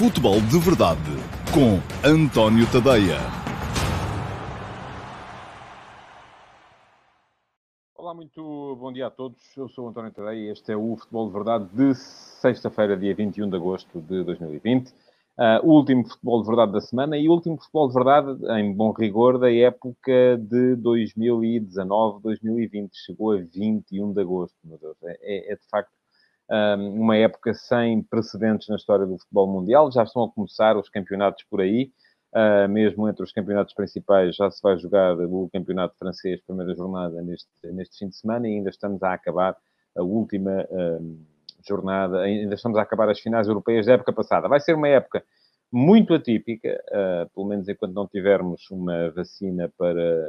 Futebol de Verdade com António Tadeia. Olá, muito bom dia a todos. Eu sou António Tadeia e este é o Futebol de Verdade de sexta-feira, dia 21 de agosto de 2020. Uh, o último futebol de verdade da semana e o último futebol de verdade, em bom rigor, da época de 2019-2020. Chegou a 21 de agosto, meu Deus. É, é, é de facto uma época sem precedentes na história do futebol mundial. Já estão a começar os campeonatos por aí. Uh, mesmo entre os campeonatos principais, já se vai jogar o campeonato francês, primeira jornada, neste, neste fim de semana, e ainda estamos a acabar a última jornada, ainda estamos a acabar as finais europeias da época passada. Vai ser uma época muito atípica, uh, pelo menos enquanto não tivermos uma vacina para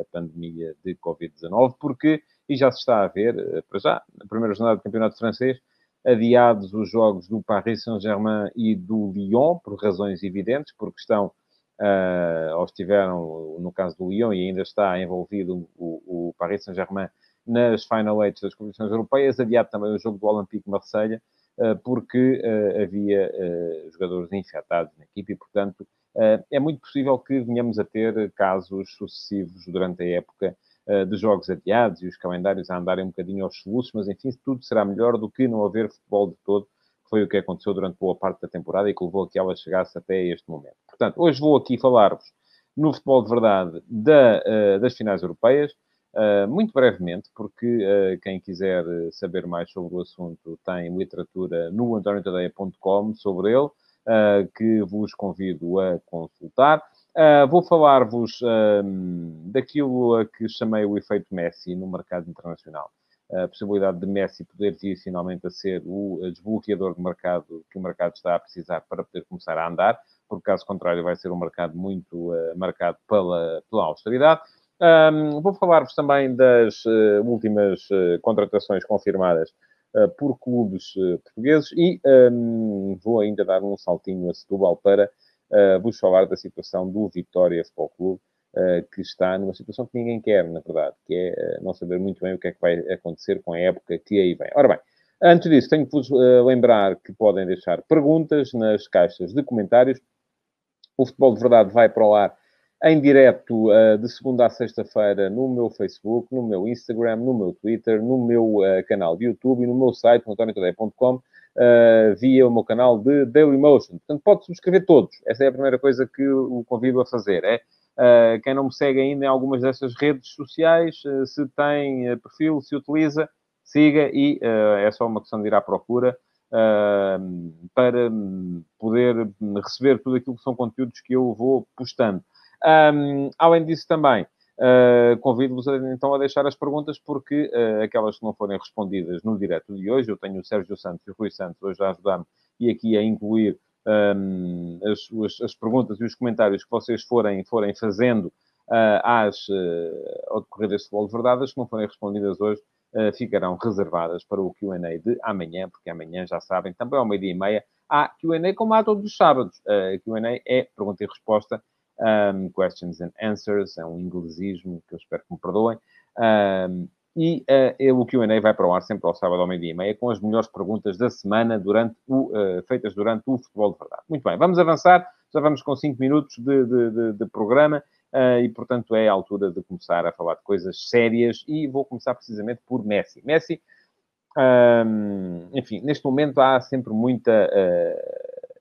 a pandemia de Covid-19, porque e já se está a ver, eh, para já, na primeira jornada do Campeonato Francês, adiados os jogos do Paris Saint-Germain e do Lyon, por razões evidentes, porque estão, uh, ou estiveram, no caso do Lyon, e ainda está envolvido o, o Paris Saint-Germain nas Final Eight das competições europeias, adiado também o jogo do Olympique Marselha, uh, porque uh, havia jogadores infectados na equipe e, portanto, é muito possível que venhamos a ter casos sucessivos durante a época de jogos adiados e os calendários a andarem um bocadinho aos soluços, mas enfim, tudo será melhor do que não haver futebol de todo, que foi o que aconteceu durante boa parte da temporada e que levou a que ela chegasse até este momento. Portanto, hoje vou aqui falar-vos no futebol de verdade da, uh, das finais europeias, uh, muito brevemente, porque quem quiser saber mais sobre o assunto tem literatura no antoniotadeia.com sobre ele, que vos convido a consultar. Uh, vou falar-vos uh, daquilo a que chamei o efeito Messi no mercado internacional. A possibilidade de Messi poder vir finalmente a ser o desbloqueador de mercado que o mercado está a precisar para poder começar a andar, porque caso contrário vai ser um mercado muito uh, marcado pela, pela austeridade. Um, vou falar-vos também das últimas contratações confirmadas por clubes portugueses e um, vou ainda dar um saltinho a Setúbal para uh, vos falar da situação do Vitória Futebol Clube, uh, que está numa situação que ninguém quer, na verdade, que é uh, não saber muito bem o que é que vai acontecer com a época que aí vem. Ora bem, antes disso, tenho que vos lembrar que podem deixar perguntas nas caixas de comentários. O Futebol de Verdade vai para o ar em direto uh, de segunda a sexta-feira no meu Facebook, no meu Instagram, no meu Twitter, no meu uh, canal de YouTube e no meu site, antoniotadeia.com uh, via o meu canal de Dailymotion. Portanto, pode subscrever todos. Essa é a primeira coisa que o convido a fazer. É quem não me segue ainda em algumas dessas redes sociais, se tem perfil, se utiliza, siga e é só uma questão de ir à procura. para poder receber tudo aquilo que são conteúdos que eu vou postando. Um, além disso, também Uh, Convido-vos então a deixar as perguntas, porque uh, aquelas que não forem respondidas no direto de hoje, eu tenho o Sérgio Santos e o Rui Santos hoje a ajudar-me e aqui a incluir um, as, as, as, perguntas e os comentários que vocês forem, forem fazendo uh, às, ao decorrer deste futebol de verdade, que não forem respondidas hoje ficarão reservadas para o Q&A de amanhã, porque amanhã, já sabem, também ao meio-dia e meia, há Q&A como há todos os sábados. Uh, Q&A é pergunta e resposta um, questions and answers, é um inglesismo que eu espero que me perdoem. Um, e uh, o Q&A vai para o ar sempre ao sábado ao meio-dia e meia com as melhores perguntas da semana durante o, uh, feitas durante o Futebol de Verdade. Muito bem, vamos avançar. Já vamos com 5 minutos de, de, de, de programa uh, e, portanto, é a altura de começar a falar de coisas sérias e vou começar precisamente por Messi. Messi, um, enfim, neste momento há sempre muita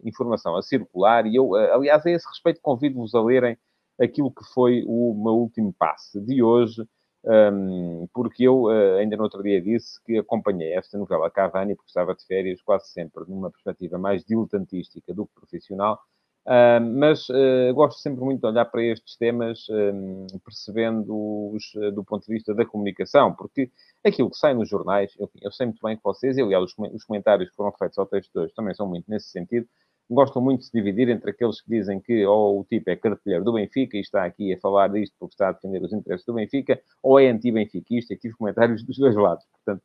informação a circular e eu, eh, aliás, a esse respeito convido-vos a lerem aquilo que foi o meu último passe de hoje, um, porque eu uh, ainda no outro dia disse que acompanhei esta novela Cavani porque estava de férias quase sempre numa perspectiva mais diletantística do que profissional, uh, mas uh, gosto sempre muito de olhar para estes temas um, percebendo-os do ponto de vista da comunicação, porque aquilo que sai nos jornais, eu, eu sei muito bem que vocês, e aliás os comentários que foram feitos ao texto de hoje também são muito nesse sentido, gostam muito de se dividir entre aqueles que dizem que ou o tipo é cartilheiro do Benfica e está aqui a falar disto porque está a defender os interesses do Benfica, ou é anti-benfiquista, e tive comentários dos dois lados, portanto,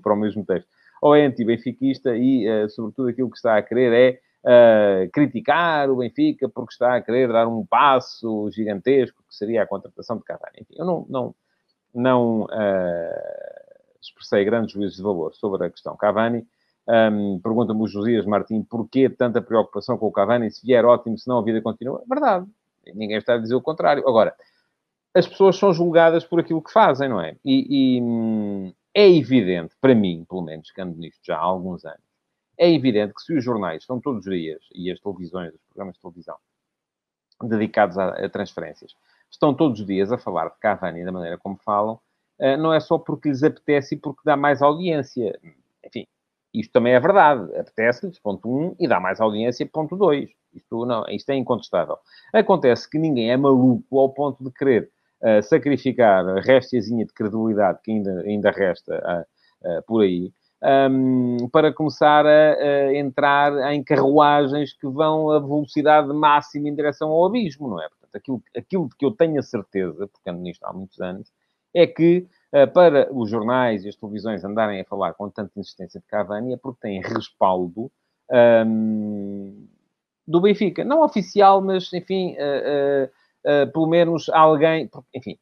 para o mesmo texto. Ou é anti-benfiquista e, uh, sobretudo, aquilo que está a querer é uh, criticar o Benfica porque está a querer dar um passo gigantesco que seria a contratação de Cavani. Enfim, eu não, não, não uh, expressei grandes juízos de valor sobre a questão Cavani, Um, Pergunta-me o Josias Martim porquê tanta preocupação com o Cavani? Se vier ótimo, se não a vida continua. Verdade. Ninguém está a dizer o contrário. Agora, as pessoas são julgadas por aquilo que fazem, não é? E, e hum, é evidente, para mim, pelo menos, que ando nisto já há alguns anos, é evidente que se os jornais estão todos os dias, e as televisões, os programas de televisão, dedicados a, a transferências, estão todos os dias a falar de Cavani da maneira como falam, uh, não é só porque lhes apetece e porque dá mais audiência. Enfim, isto também é verdade. Apetece-lhes, ponto 1, um, e dá mais audiência, ponto 2. Isto, não, isto é incontestável. Acontece que ninguém é maluco ao ponto de querer uh, sacrificar a restiazinha de credibilidade que ainda, ainda resta uh, uh, por aí, um, para começar a, a, entrar em carruagens que vão a velocidade máxima em direção ao abismo, não é? Portanto, aquilo, aquilo que eu tenho a certeza, porque ando nisto há muitos anos, é que para os jornais e as televisões andarem a falar com tanta insistência de Cavani é porque têm respaldo um, do Benfica. Não oficial, mas, enfim, uh, uh, uh, pelo menos alguém... Enfim,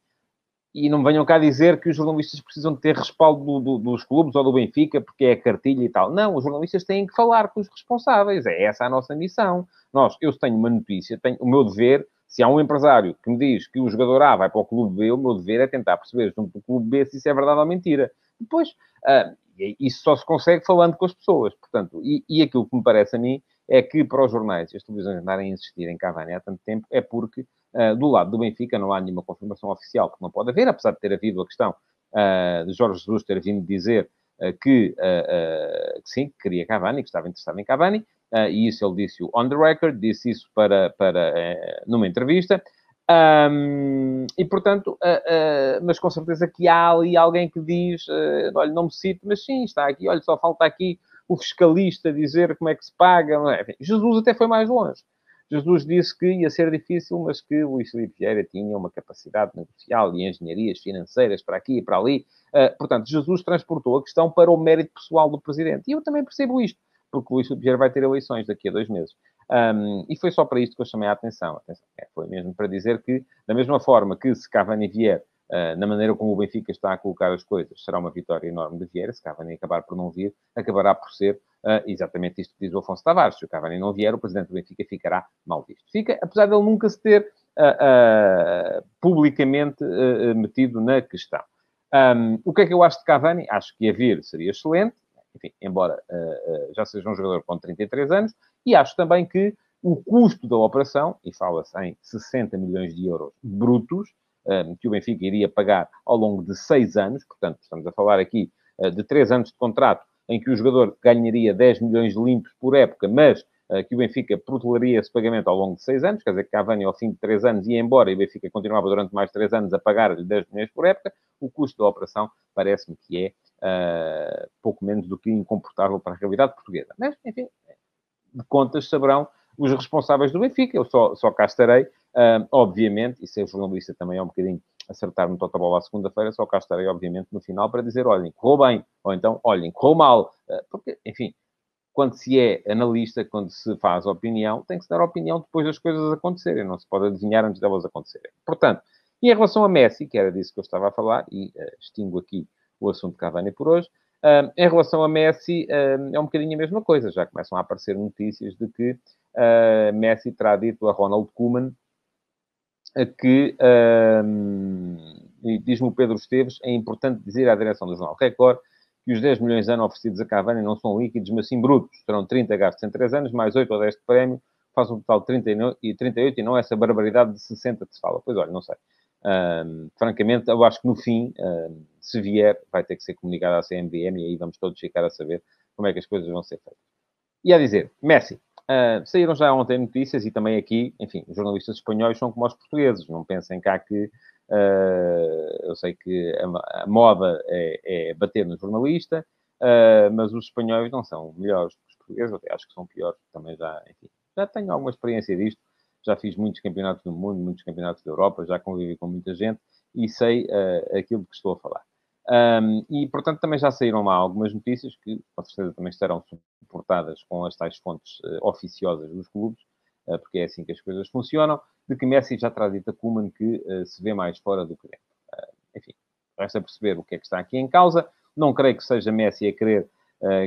e não venham cá dizer que os jornalistas precisam de ter respaldo do, do, dos clubes ou do Benfica porque é cartilha e tal. Não, os jornalistas têm que falar com os responsáveis. É essa a nossa missão. Nós, eu tenho uma notícia, tenho o meu dever se há um empresário que me diz que o jogador A vai para o clube B, o meu dever é tentar perceber junto do clube B se isso é verdade ou mentira. Depois, uh, isso só se consegue falando com as pessoas. Portanto, e, e, aquilo que me parece a mim é que para os jornais e as televisões andarem a insistir em Cavani há tanto tempo é porque uh, do lado do Benfica não há nenhuma confirmação oficial, porque não pode haver, apesar de ter havido a questão uh, de Jorge Jesus ter vindo dizer que, que sim, que queria Cavani, que estava interessado em Cavani, uh, e isso ele disse on the record, disse isso para, para, uh, numa entrevista. Um, e portanto, uh, mas com certeza que há ali alguém que diz: olha, não me cito, mas sim, está aqui, olha, só falta aqui o fiscalista dizer como é que se paga. É? Enfim, Jesus até foi mais longe. Jesus disse que ia ser difícil, mas que Luís Filipe Vieira tinha uma capacidade negocial e engenharias financeiras para aqui e para ali. Uh, portanto, Jesus transportou a questão para o mérito pessoal do presidente. E eu também percebo isto porque o Luís Vieira vai ter eleições daqui a dois meses. Um, e foi só para isto que eu chamei a atenção. atenção é, foi mesmo para dizer que, da mesma forma que se Cavani vier, uh, na maneira como o Benfica está a colocar as coisas, será uma vitória enorme de Vieira. Se Cavani acabar por não vir, acabará por ser uh, exatamente isto que diz o Afonso Tavares. Se o Cavani não vier, o presidente do Benfica ficará mal visto. Fica, apesar de ele nunca se ter uh, publicamente metido na questão. Um, o que é que eu acho de Cavani? Acho que a vir seria excelente enfim, embora uh, uh, já seja um jogador com 33 anos, e acho também que o custo da operação, e fala-se em 60 milhões de euros brutos, uh, que o Benfica iria pagar ao longo de seis anos, portanto, estamos a falar aqui de três anos de contrato, em que o jogador ganharia 10 milhões limpos por época, mas que o Benfica protelaria esse pagamento ao longo de seis anos, quer dizer que Cavani, ao fim de três anos, ia embora e o Benfica continuava durante mais três anos a pagar-lhe 10 milhões por época, o custo da operação parece-me que é uh, pouco menos do que incomportável para a realidade portuguesa. Mas, enfim, de contas saberão os responsáveis do Benfica. Eu só, só cá estarei, uh, obviamente, e ser jornalista também é um bocadinho acertar no totobola à segunda-feira, só cá estarei, obviamente, no final para dizer, olhem, correu bem, ou então, olhem, correu mal. Uh, porque, enfim, quando se é analista, quando se faz opinião, tem que se dar opinião depois das coisas acontecerem, não se pode adivinhar antes delas acontecerem. Portanto, e em relação a Messi, que era disso que eu estava a falar, e uh, extingo aqui o assunto Cavani por hoje. Em relação a Messi, é um bocadinho a mesma coisa. Já começam a aparecer notícias de que uh, Messi terá dito a Ronald Koeman que, diz-me o Pedro Esteves, é importante dizer à direção do Jornal Record que os 10 milhões de ano oferecidos a Cavani não são líquidos, mas sim brutos. Terão 30 gastos em 3 anos, mais 8 ou 10 de prémio, faz um total de 30 e 38 e não essa barbaridade de 60 que se fala. Pois olha, não sei. Um, francamente, eu acho que no fim, um, se vier, vai ter que ser comunicado à CMVM e aí vamos todos ficar a saber como é que as coisas vão ser feitas. E a dizer, Messi, uh, saíram já ontem notícias e também aqui, enfim, os jornalistas espanhóis são como os portugueses, não pensem cá que uh, eu sei que a, a moda é, é, bater no jornalista, uh, mas os espanhóis não são melhores que os portugueses, até acho que são piores, também já, enfim, já tenho alguma experiência disto já fiz muitos campeonatos do mundo, muitos campeonatos da Europa, já convivi com muita gente e sei uh, aquilo que estou a falar. Um, e, portanto, também já saíram lá algumas notícias que, com certeza, também estarão suportadas com as tais fontes uh, oficiosas dos clubes, uh, porque é assim que as coisas funcionam, de que Messi já traz dito a que se vê mais fora do que dentro. enfim, resta perceber o que é que está aqui em causa. Não creio que seja Messi a querer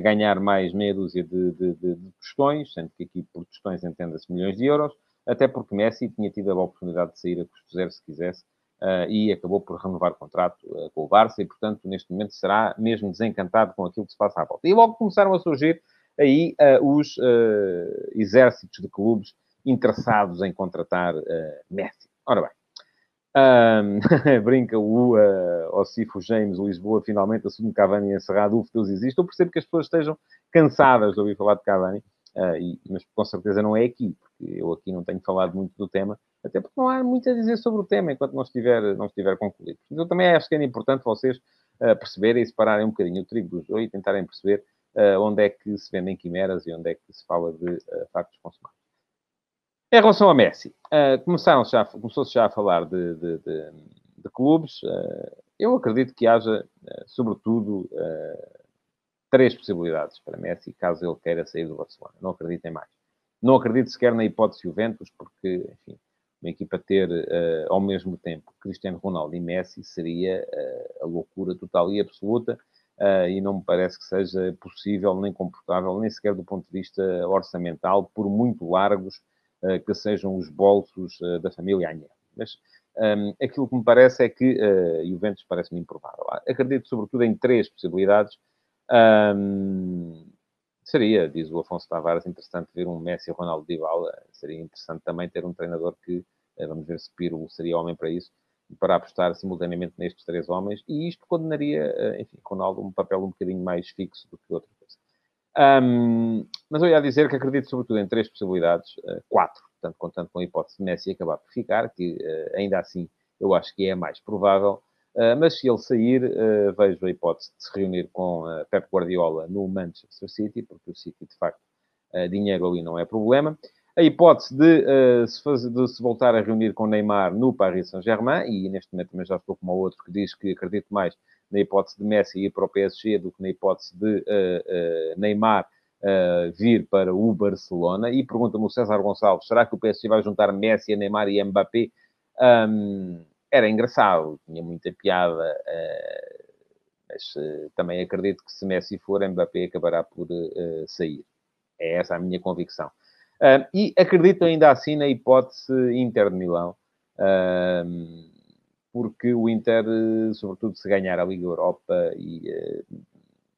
ganhar mais meia dúzia de, de, de, de tostões, sendo que aqui por tostões entenda-se milhões de euros, até porque Messi tinha tido a oportunidade de sair a custo zero se quisesse, uh, e acabou por renovar o contrato uh, com o Barça, e portanto, neste momento, será mesmo desencantado com aquilo que se passa à volta. E logo começaram a surgir aí os exércitos de clubes interessados em contratar Messi. Ora bem, um, brinca o uh, Ocifo James, Lisboa, finalmente assume Cavani encerrado, o Deus existe. Eu percebo que as pessoas estejam cansadas de ouvir falar de Cavani, uh, e, mas com certeza não é aqui, porque eu aqui não tenho falado muito do tema, até porque não há muito a dizer sobre o tema enquanto não estiver, não estiver concluído. Mas eu também acho que é importante vocês uh, perceberem e separarem um bocadinho o trigo do joio e tentarem perceber uh, onde é que se vendem quimeras e onde é que se fala de factos consumados. Em relação a Messi, começaram já, começou-se já a falar de, de, de, de clubes. Eu acredito que haja, sobretudo, três possibilidades para Messi, caso ele queira sair do Barcelona. Não acredito em mais. Não acredito sequer na hipótese Juventus, porque, enfim, uma equipa ter ao mesmo tempo Cristiano Ronaldo e Messi seria a loucura total e absoluta. e não me parece que seja possível, nem confortável, nem sequer do ponto de vista orçamental, por muito largos eh, que sejam os bolsos eh, da família Agnelli. Mas um, aquilo que me parece é que uh, Juventus parece-me improvável. Acredito, sobretudo, em três possibilidades. Um, seria, diz o Afonso Tavares, interessante ver um Messi ou Ronaldo Dybala. Seria interessante também ter um treinador que, uh, vamos ver se Piro seria homem para isso, para apostar simultaneamente nestes três homens. E isto condenaria, uh, enfim, Ronaldo um papel um bocadinho mais fixo do que outra coisa. Um, mas eu ia dizer que acredito sobretudo em três possibilidades, uh, quatro, portanto, contando com a hipótese de Messi acabar por ficar, que ainda assim eu acho que é mais provável. Uh, mas se ele sair, vejo a hipótese de se reunir com Pep Guardiola no Manchester City, porque o City, de facto, dinheiro ali não é problema. A hipótese de, se fazer, de, se voltar a reunir com Neymar no Paris Saint-Germain, e neste momento também já estou com um outro que diz que acredito mais na hipótese de Messi ir para o PSG do que na hipótese de Neymar uh, vir para o Barcelona. E pergunta-me o César Gonçalves, será que o PSG vai juntar Messi, Neymar e Mbappé? Um, era engraçado, tinha muita piada, mas também acredito que se Messi for, Mbappé acabará por sair. É essa a minha convicção. e acredito ainda assim na hipótese Inter de Milão porque o Inter, eh, sobretudo se ganhar a Liga Europa, e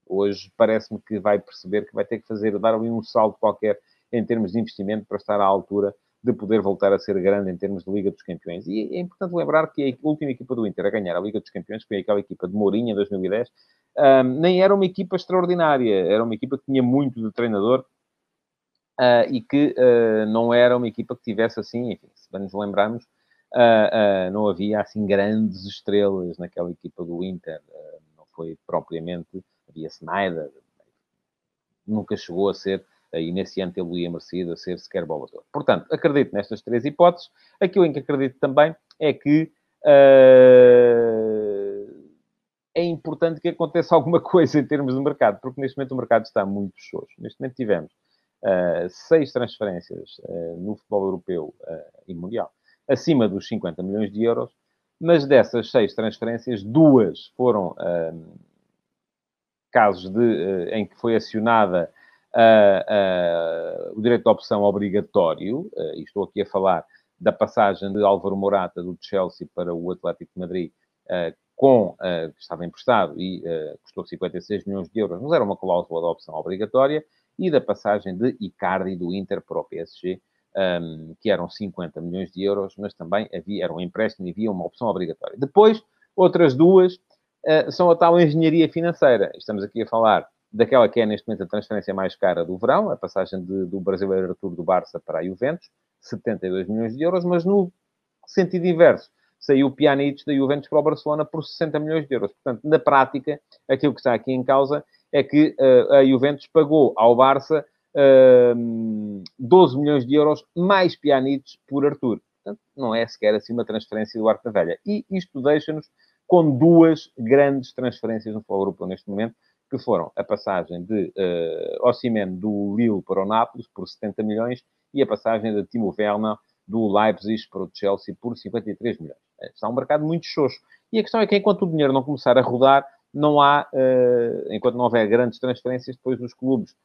hoje parece-me que vai perceber que vai ter que fazer, dar ali um salto qualquer em termos de investimento para estar à altura de poder voltar a ser grande em termos de Liga dos Campeões. E é importante lembrar que a última equipa do Inter a ganhar a Liga dos Campeões foi aquela equipa de Mourinho em 2010. Um, nem era uma equipa extraordinária, era uma equipa que tinha muito de treinador uh, e que uh, não era uma equipa que tivesse assim, enfim, se nos lembrarmos, Uh, uh, não havia assim grandes estrelas naquela equipa do Inter, não foi propriamente, havia Snyder, nunca chegou a ser, e nesse ano ele ia merecido a ser sequer bolador. Portanto, acredito nestas três hipóteses. Aquilo em que acredito também é que é importante que aconteça alguma coisa em termos de mercado, porque neste momento o mercado está muito xoxo. Neste momento tivemos seis transferências no futebol europeu e mundial acima dos 50 milhões de euros, mas dessas seis transferências, duas foram uh, casos de, uh, em que foi acionada uh, o direito de opção obrigatório, e estou aqui a falar da passagem de Álvaro Morata do Chelsea para o Atlético de Madrid, com, que estava emprestado e custou 56 milhões de euros, mas era uma cláusula de opção obrigatória, e da passagem de Icardi do Inter para o PSG, um, que eram 50 milhões de euros, mas também havia, era um empréstimo e havia uma opção obrigatória. Depois, outras duas uh, são a tal engenharia financeira. Estamos aqui a falar daquela que é neste momento a transferência mais cara do verão, a passagem de, do brasileiro Artur do Barça para a Juventus, 72 milhões de euros, mas no sentido inverso, saiu Pjanic da Juventus para o Barcelona por 60 milhões de euros. Portanto, na prática, aquilo que está aqui em causa é que uh, a Juventus pagou ao Barça 12 milhões de euros mais pianitos por Arthur. Portanto, não é sequer assim uma transferência do Arco da Velha. E isto deixa-nos com duas grandes transferências no futebol europeu neste momento, que foram a passagem de uh, Osimhen do Lille para o Nápoles por 70 milhões e a passagem de Timo Werner do Leipzig para o Chelsea por 53 milhões. Está um mercado muito xoxo. E a questão é que enquanto o dinheiro não começar a rodar, não há, enquanto não houver grandes transferências, depois os clubes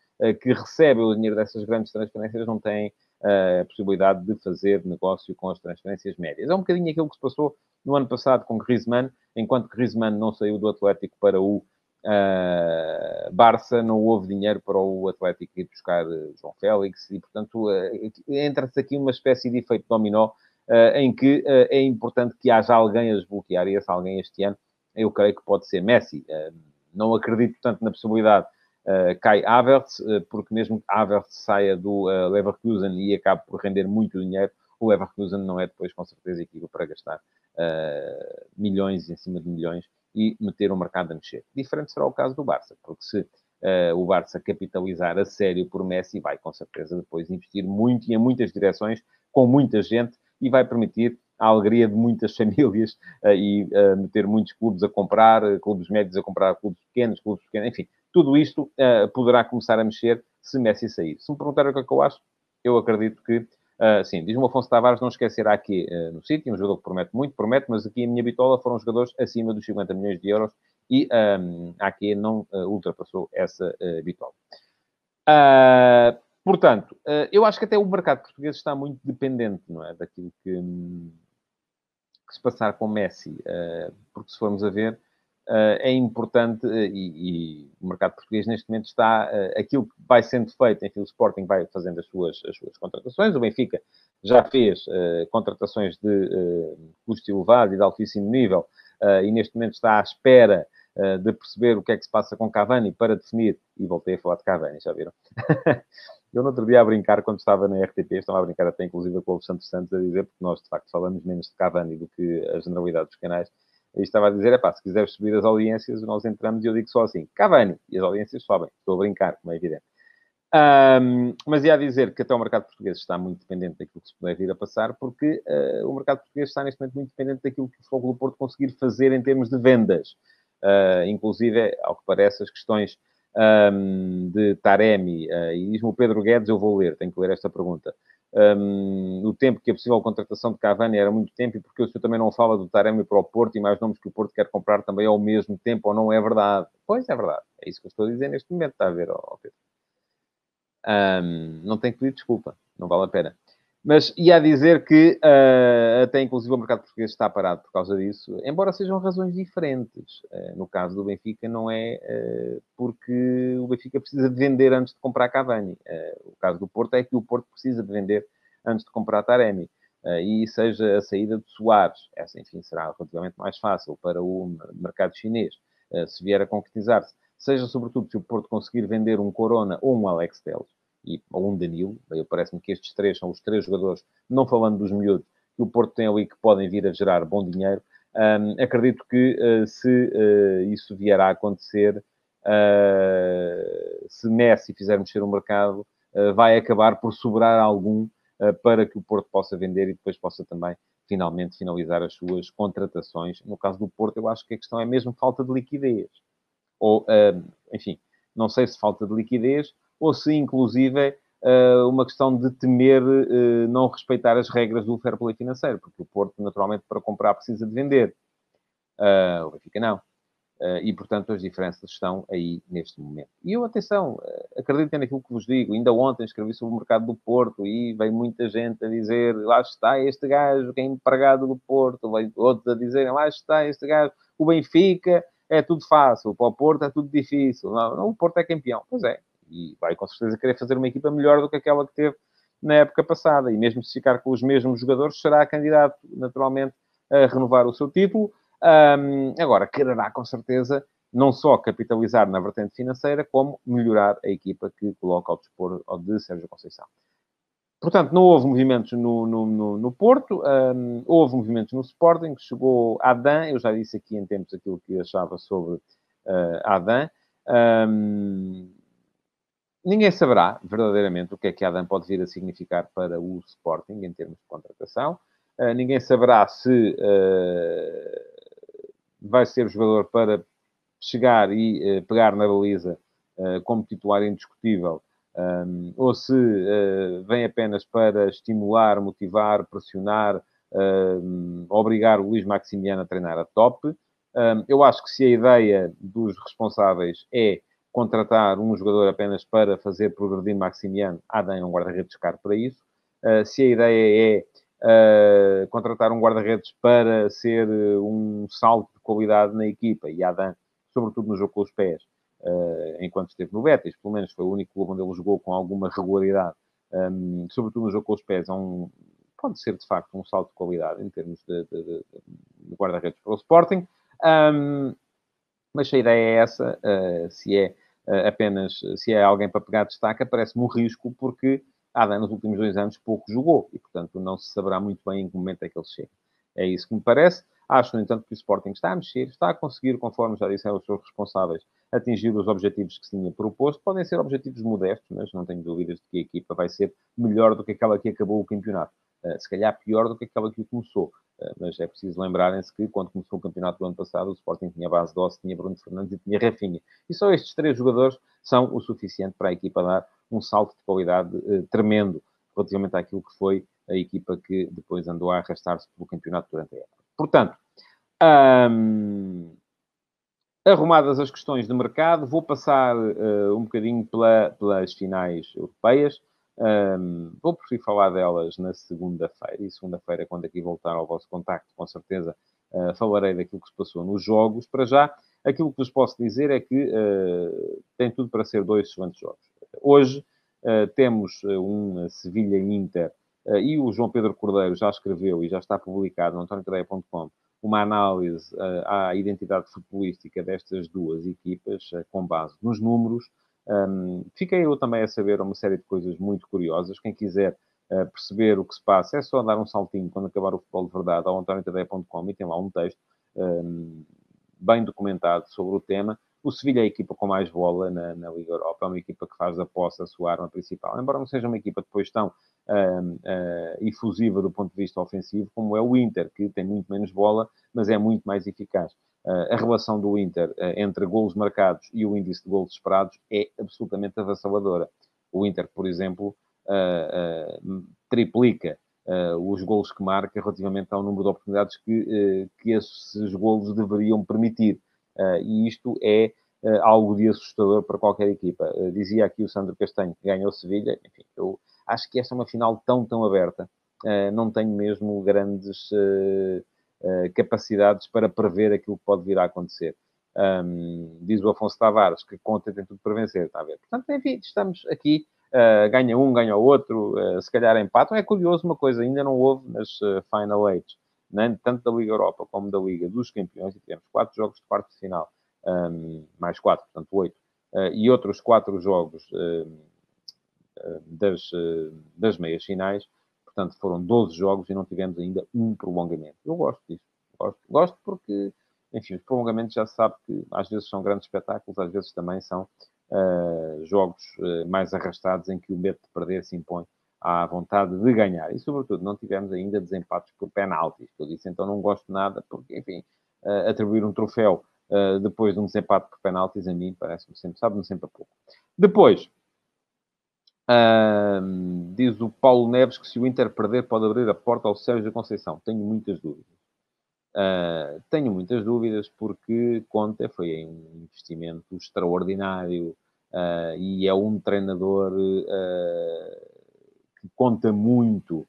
que recebem o dinheiro dessas grandes transferências não têm a possibilidade de fazer negócio com as transferências médias. É um bocadinho aquilo que se passou no ano passado com Griezmann, enquanto Griezmann não saiu do Atlético para o uh, Barça, não houve dinheiro para o Atlético ir buscar uh, João Félix e, portanto, uh, entra-se aqui uma espécie de efeito dominó uh, em que é importante que haja alguém a desbloquear e esse alguém este ano, eu creio que pode ser Messi. não acredito tanto na possibilidade uh, Kai Havertz, porque mesmo que Havertz saia do Leverkusen e acabe por render muito dinheiro, o Leverkusen não é depois, com certeza, equipa para gastar milhões em cima de milhões e meter o mercado a mexer. Diferente será o caso do Barça, porque se uh, o Barça capitalizar a sério por Messi, vai com certeza depois investir muito e em muitas direções, com muita gente, e vai permitir a alegria de muitas famílias uh, e uh, meter muitos clubes a comprar, clubes médios a comprar clubes pequenos, clubes pequenos, enfim, tudo isto poderá começar a mexer se Messi sair. Se me perguntarem o que é que eu acho, eu acredito que Uh, sim, diz-me o Afonso Tavares, não esquecerá aqui uh, no City, um jogador que promete muito, promete, mas aqui a minha bitola foram jogadores acima dos 50 milhões de euros e um, a AQ não uh, ultrapassou essa bitola. portanto, eu acho que até o mercado português está muito dependente, não é, daquilo que, um, que se passar com Messi, porque se formos a ver, é importante uh, e, e, o mercado português neste momento está uh, aquilo que vai sendo feito, enfim, o Sporting vai fazendo as suas, as suas contratações, o Benfica já fez contratações de custo elevado e de altíssimo nível e neste momento está à espera de perceber o que é que se passa com Cavani para definir, e voltei a falar de Cavani, já viram? Eu no outro dia a brincar, quando estava na RTP, estava a brincar até inclusive com o Santos Santos a dizer, porque nós de facto falamos menos de Cavani do que a generalidade dos canais, e estava a dizer, é pá, se quiseres subir as audiências, nós entramos e eu digo só assim, Cavani, e as audiências sobem. Estou a brincar, como é evidente. Um, mas ia dizer que até o mercado português está muito dependente daquilo que se puder vir a passar, porque uh, o mercado português está neste momento muito dependente daquilo que o Fogo do Porto conseguir fazer em termos de vendas. Uh, inclusive, ao que parece, as questões um, de Taremi, uh, e diz-me o Pedro Guedes, eu vou ler, tenho que ler esta pergunta um, o tempo que a possível contratação de Cavani era muito tempo, e porque o senhor também não fala do Taremi para o Porto e mais nomes que o Porto quer comprar também ao mesmo tempo, ou não é verdade? Pois é verdade, é isso que eu estou a dizer neste momento, está a ver, ó, Pedro. Um, não tenho que pedir desculpa, não vale a pena. Mas ia dizer que uh, até inclusive o mercado português está parado por causa disso, embora sejam razões diferentes. Uh, no caso do Benfica, não é uh, porque o Benfica precisa de vender antes de comprar Cavani. o caso do Porto é que o Porto precisa de vender antes de comprar Taremi. e seja a saída de Soares, essa, enfim, será relativamente mais fácil para o mercado chinês, se vier a concretizar-se. Seja, sobretudo, se o Porto conseguir vender um Corona ou um Alex Telles e, ou um Danilo. Parece-me que estes três são os três jogadores, não falando dos miúdos, que o Porto tem ali que podem vir a gerar bom dinheiro. Um, acredito que uh, se uh, isso vier a acontecer, se Messi fizer mexer o mercado, vai acabar por sobrar algum para que o Porto possa vender e depois possa também finalmente finalizar as suas contratações. No caso do Porto, eu acho que a questão é mesmo falta de liquidez. Ou, enfim, não sei se falta de liquidez ou se, inclusive, uma questão de temer eh, não respeitar as regras do fair play financeiro, porque o Porto, naturalmente, para comprar precisa de vender. O Benfica não. Uh, e, portanto, as diferenças estão aí neste momento. E eu, atenção, uh, acreditem naquilo que vos digo. Ainda ontem escrevi sobre o mercado do Porto e veio muita gente a dizer lá está este gajo que é empregado do Porto. Veio outros a dizerem lá está este gajo. O Benfica é tudo fácil, para o Porto é tudo difícil. Não, não o Porto é campeão. Pois é, e vai com certeza querer fazer uma equipa melhor do que aquela que teve na época passada. E mesmo se ficar com os mesmos jogadores, será candidato naturalmente a renovar o seu título. Um, agora, quererá com certeza não só capitalizar na vertente financeira, como melhorar a equipa que coloca ao dispor de Sérgio Conceição. Portanto, não houve movimentos no, no, no, no Porto, um, houve movimentos no Sporting, chegou Adam, eu já disse aqui em tempos aquilo que achava sobre uh, Adam. Um, ninguém saberá verdadeiramente o que é que Adam pode vir a significar para o Sporting em termos de contratação. Uh, ninguém saberá se uh, vai ser jogador para chegar e uh, pegar na baliza como titular indiscutível, um, ou se vem apenas para estimular, motivar, pressionar, obrigar o Luís Maximiano a treinar a top. eu acho que se a ideia dos responsáveis é contratar um jogador apenas para fazer progredir Maximiano, Adam é um guarda-redes caro para isso. Uh, se a ideia é uh, contratar um guarda-redes para ser uh, um salto de qualidade na equipa, e Adam, sobretudo no jogo com os pés, enquanto esteve no Betis, pelo menos foi o único clube onde ele jogou com alguma regularidade, um, sobretudo no jogo com os pés, é um, pode ser de facto um salto de qualidade em termos de, de, de, de guarda-redes para o Sporting. Um, mas se a ideia é essa, se é uh, apenas se é alguém para pegar destaca, parece-me um risco, porque Adam nos últimos dois anos pouco jogou e, portanto, não se saberá muito bem em que momento é que ele chega. É isso que me parece. Acho, no entanto, que o Sporting está a mexer, está a conseguir, conforme já disseram os seus responsáveis, atingir os objetivos que se tinha proposto. Podem ser objetivos modestos, mas não tenho dúvidas de que a equipa vai ser melhor do que aquela que acabou o campeonato. Uh, se calhar pior do que aquela que começou. Uh, mas é preciso lembrarem-se que, quando começou o campeonato do ano passado, o Sporting tinha base Doce, tinha Bruno Fernandes e tinha Rafinha. E só estes três jogadores são o suficiente para a equipa dar um salto de qualidade uh, tremendo relativamente àquilo que foi a equipa que depois andou a arrastar-se pelo campeonato durante a época. Portanto, um, arrumadas as questões de mercado, vou passar uh, um bocadinho pela, pelas finais europeias. Um, vou preferir falar delas na segunda-feira. E segunda-feira, quando aqui voltar ao vosso contacto, com certeza uh, falarei daquilo que se passou nos jogos. Para já, aquilo que vos posso dizer é que uh, tem tudo para ser dois excelentes jogos. Hoje uh, temos um Sevilha-Inter e o João Pedro Cordeiro já escreveu e já está publicado no antoniocadeia.com uma análise à identidade futebolística destas duas equipas com base nos números fiquei eu também a saber uma série de coisas muito curiosas. Quem quiser perceber o que se passa, é só dar um saltinho quando acabar o futebol de verdade ao antoniotadeia.com e tem lá um texto um, bem documentado sobre o tema. O Sevilha é a equipa com mais bola na, na, Liga Europa, é uma equipa que faz a posse a sua arma principal, embora não seja uma equipa depois tão uh, uh, efusiva do ponto de vista ofensivo como é o Inter, que tem muito menos bola, mas é muito mais eficaz. Uh, a relação do Inter uh, entre golos marcados e o índice de golos esperados é absolutamente avassaladora. O Inter, por exemplo, uh, triplica os golos que marca relativamente ao número de oportunidades que, que esses golos deveriam permitir. E isto é algo de assustador para qualquer equipa. dizia aqui o Sandro Castanho que ganhou Sevilha. Enfim, eu acho que esta é uma final tão, tão aberta. não tenho mesmo grandes eh, capacidades para prever aquilo que pode vir a acontecer. Um, diz o Afonso Tavares que conta tem tudo para vencer, está a ver? Portanto, enfim, estamos aqui, uh, ganha um, ganha o outro, uh, se calhar empatam. É curioso uma coisa, ainda não houve nas uh, Final Eight, né? tanto da Liga Europa como da Liga dos Campeões, e tivemos quatro jogos de quarto de final, um, mais quatro, portanto oito, e outros quatro jogos das, das meias finais, Portanto, foram 12 jogos e não tivemos ainda um prolongamento. Eu gosto disso. Gosto, gosto porque, enfim, os prolongamentos já se sabe que às vezes são grandes espetáculos, às vezes também são uh, jogos uh, mais arrastados em que o medo de perder se impõe à vontade de ganhar. E, sobretudo, não tivemos ainda desempates por penaltis. Eu disse, então não gosto nada, porque, enfim, uh, atribuir um troféu depois de um desempate por penaltis, a mim parece-me sempre, sabe-me sempre a pouco. Depois, diz o Paulo Neves que se o Inter perder pode abrir a porta ao Sérgio Conceição. Tenho muitas dúvidas. Uh, tenho muitas dúvidas porque Conte foi um investimento extraordinário uh, e é um treinador uh, que conta muito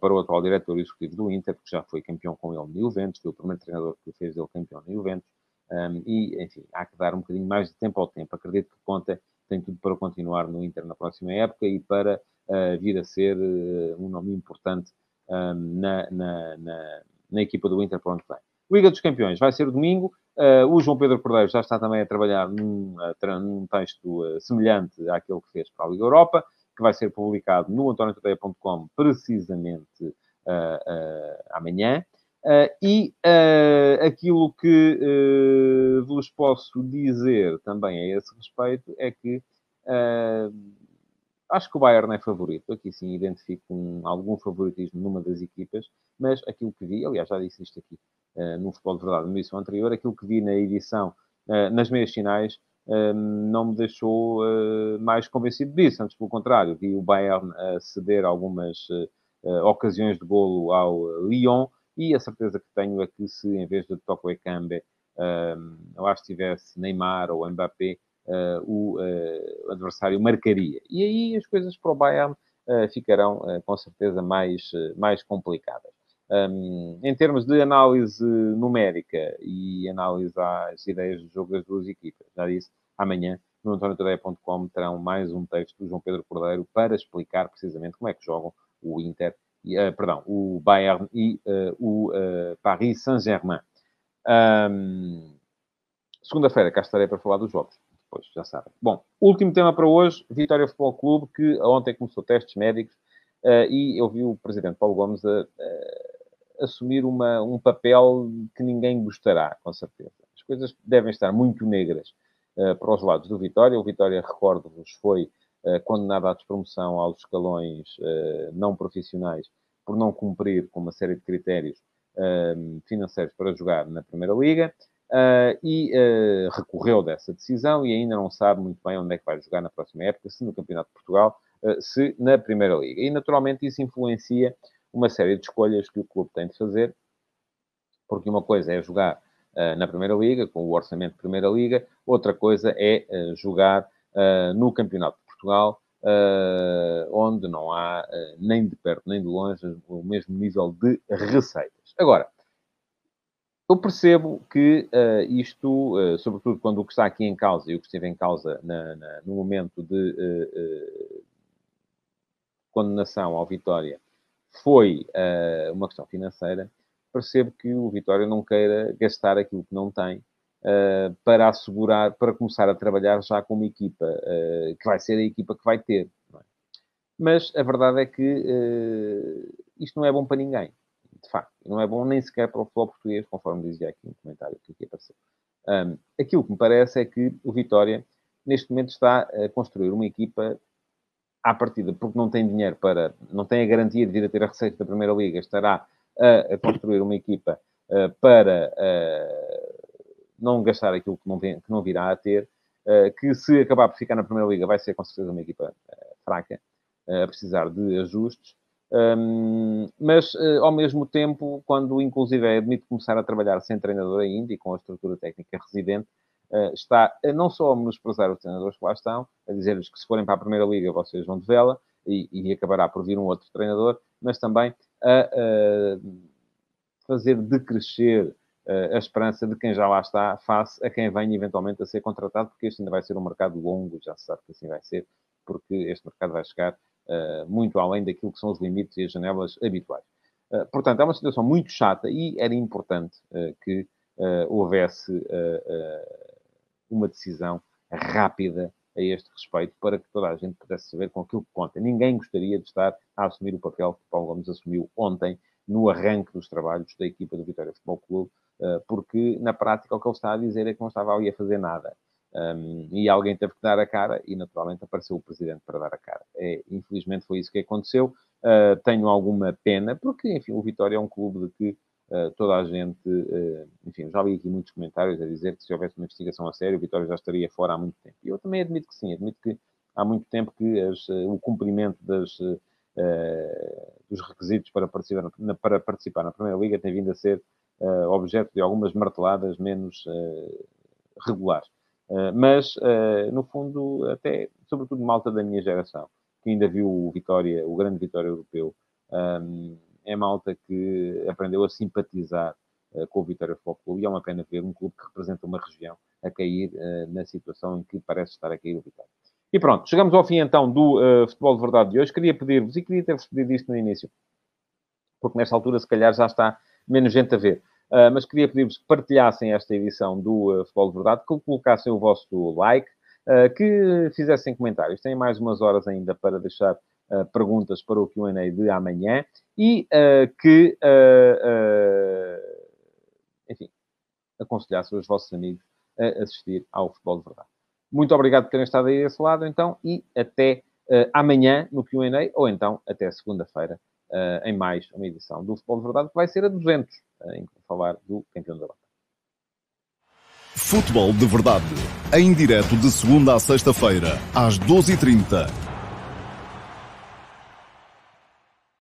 para o atual diretor executivo do Inter, porque já foi campeão com ele no Juventus, foi o primeiro treinador que fez ele campeão no Juventus. Um, e, enfim, há que dar um bocadinho mais de tempo ao tempo. Acredito que Conte tem tudo para continuar no Inter na próxima época e para uh, vir a ser uh, um nome importante um, ehm, na, na, na, na, equipa do Inter para onde vem. Liga dos Campeões vai ser domingo. Uh, o João Pedro Cordeiro já está também a trabalhar num, num texto semelhante àquele que fez para a Liga Europa, que vai ser publicado no antoniotadeia.com precisamente amanhã. Uh, e uh, aquilo que uh, vos posso dizer também a esse respeito é que acho que o Bayern é favorito. Aqui sim identifico um, algum favoritismo numa das equipas, mas aquilo que vi, aliás, já disse isto aqui no Futebol de Verdade, no edição anterior, aquilo que vi na edição, nas meias finais, não me deixou mais convencido disso. Antes, pelo contrário, vi o Bayern ceder algumas ocasiões de golo ao Lyon e a certeza que tenho é que se, em vez de Toko Ekambe, lá estivesse Neymar ou Mbappé, o adversário marcaria. E aí as coisas para o Bayern ficarão com certeza mais, mais complicadas. Um, em termos de análise numérica e análise às ideias de jogo das duas equipas, já disse, amanhã no antoniotadeia.com terão mais um texto do João Pedro Cordeiro para explicar precisamente como é que jogam o Inter, uh, perdão, o Bayern e uh, o uh, Paris Saint-Germain. Um, Segunda-feira cá estarei para falar dos jogos. Depois, já sabem. Bom, último tema para hoje, Vitória Futebol Clube, que ontem começou testes médicos e eu vi o Presidente Paulo Gomes a assumir uma, um papel que ninguém gostará, com certeza. As coisas devem estar muito negras uh, para os lados do Vitória. O Vitória, recordo-vos, foi uh, condenado à despromoção aos escalões uh, não profissionais por não cumprir com uma série de critérios financeiros para jogar na Primeira Liga. e recorreu dessa decisão e ainda não sabe muito bem onde é que vai jogar na próxima época, se no Campeonato de Portugal, se na Primeira Liga. E, naturalmente, isso influencia uma série de escolhas que o clube tem de fazer, porque uma coisa é jogar uh, na Primeira Liga, com o orçamento de Primeira Liga, outra coisa é uh, jogar uh, no Campeonato de Portugal, onde não há nem de perto nem de longe o mesmo nível de receitas. Agora, eu percebo que uh, isto, uh, sobretudo quando o que está aqui em causa e o que esteve em causa na, na, no momento de uh, condenação ao Vitória foi uh, uma questão financeira, percebo que o Vitória não queira gastar aquilo que não tem uh, para assegurar, para começar a trabalhar já com uma equipa uh, que vai ser a equipa que vai ter. É? Mas a verdade é que isto não é bom para ninguém, de facto. Não é bom nem sequer para o futebol português, conforme dizia aqui no comentário que aqui apareceu. Um, aquilo que me parece é que o Vitória, neste momento, está a construir uma equipa à partida, porque não tem dinheiro para, não tem a garantia de vir a ter a receita da Primeira Liga, estará a, a construir uma equipa uh, para uh, não gastar aquilo que não, vem, que não virá a ter, uh, que se acabar por ficar na Primeira Liga vai ser com certeza uma equipa fraca, a precisar de ajustes. Um, mas, ao mesmo tempo, quando inclusive é admite começar a trabalhar sem treinador ainda e com a estrutura técnica residente, está a não só a menosprezar os treinadores que lá estão, a dizer-lhes que se forem para a Primeira Liga vocês vão de vela e, e acabará por vir um outro treinador, mas também a, a fazer decrescer eh, a esperança de quem já lá está face a quem venha eventualmente a ser contratado, porque este ainda vai ser um mercado longo, já se sabe que assim vai ser, porque este mercado vai chegar uh, muito além daquilo que são os limites e as janelas habituais. Uh, portanto, é uma situação muito chata e era importante uh, que houvesse uma decisão rápida a este respeito, para que toda a gente pudesse saber com aquilo que conta. Ninguém gostaria de estar a assumir o papel que Paulo Gomes assumiu ontem, no arranque dos trabalhos da equipa do Vitória Futebol Clube, eh, porque na prática o que ele está a dizer é que não estava ali a fazer nada. Um, e alguém teve que dar a cara e naturalmente apareceu o presidente para dar a cara. É, infelizmente foi isso que aconteceu. Uh, tenho alguma pena, porque enfim, o Vitória é um clube de que toda a gente, uh, enfim, já vi aqui muitos comentários a dizer que se houvesse uma investigação a sério, o Vitória já estaria fora há muito tempo. E eu também admito que sim, admito que há muito tempo que as, uh, o cumprimento das, dos requisitos para participar, na, para participar na Primeira Liga tem vindo a ser objeto de algumas marteladas menos regulares. mas, no fundo, até, sobretudo malta da minha geração, que ainda viu o Vitória, o grande Vitória Europeu, um, é malta que aprendeu a simpatizar uh, com o Vitória Futebol Clube e é uma pena ver um clube que representa uma região a cair uh, na situação em que parece estar a cair o Vitória. E pronto, chegamos ao fim então do uh, Futebol de Verdade de hoje. Queria pedir-vos, e queria ter-vos pedido isto no início, porque nesta altura se calhar já está menos gente a ver, mas queria pedir-vos que partilhassem esta edição do Futebol de Verdade, que colocassem o vosso like, que fizessem comentários. Têm mais umas horas ainda para deixar uh, perguntas para o Q&A de amanhã e uh, que, uh, enfim, aconselhasse os vossos amigos a assistir ao Futebol de Verdade. Muito obrigado por terem estado aí desse lado, então, e até amanhã no Q&A, ou então até segunda-feira, em mais uma edição do Futebol de Verdade, que vai ser a 200, em falar do campeão da Europa. Futebol de Verdade, em direto de segunda a sexta-feira, às 12h30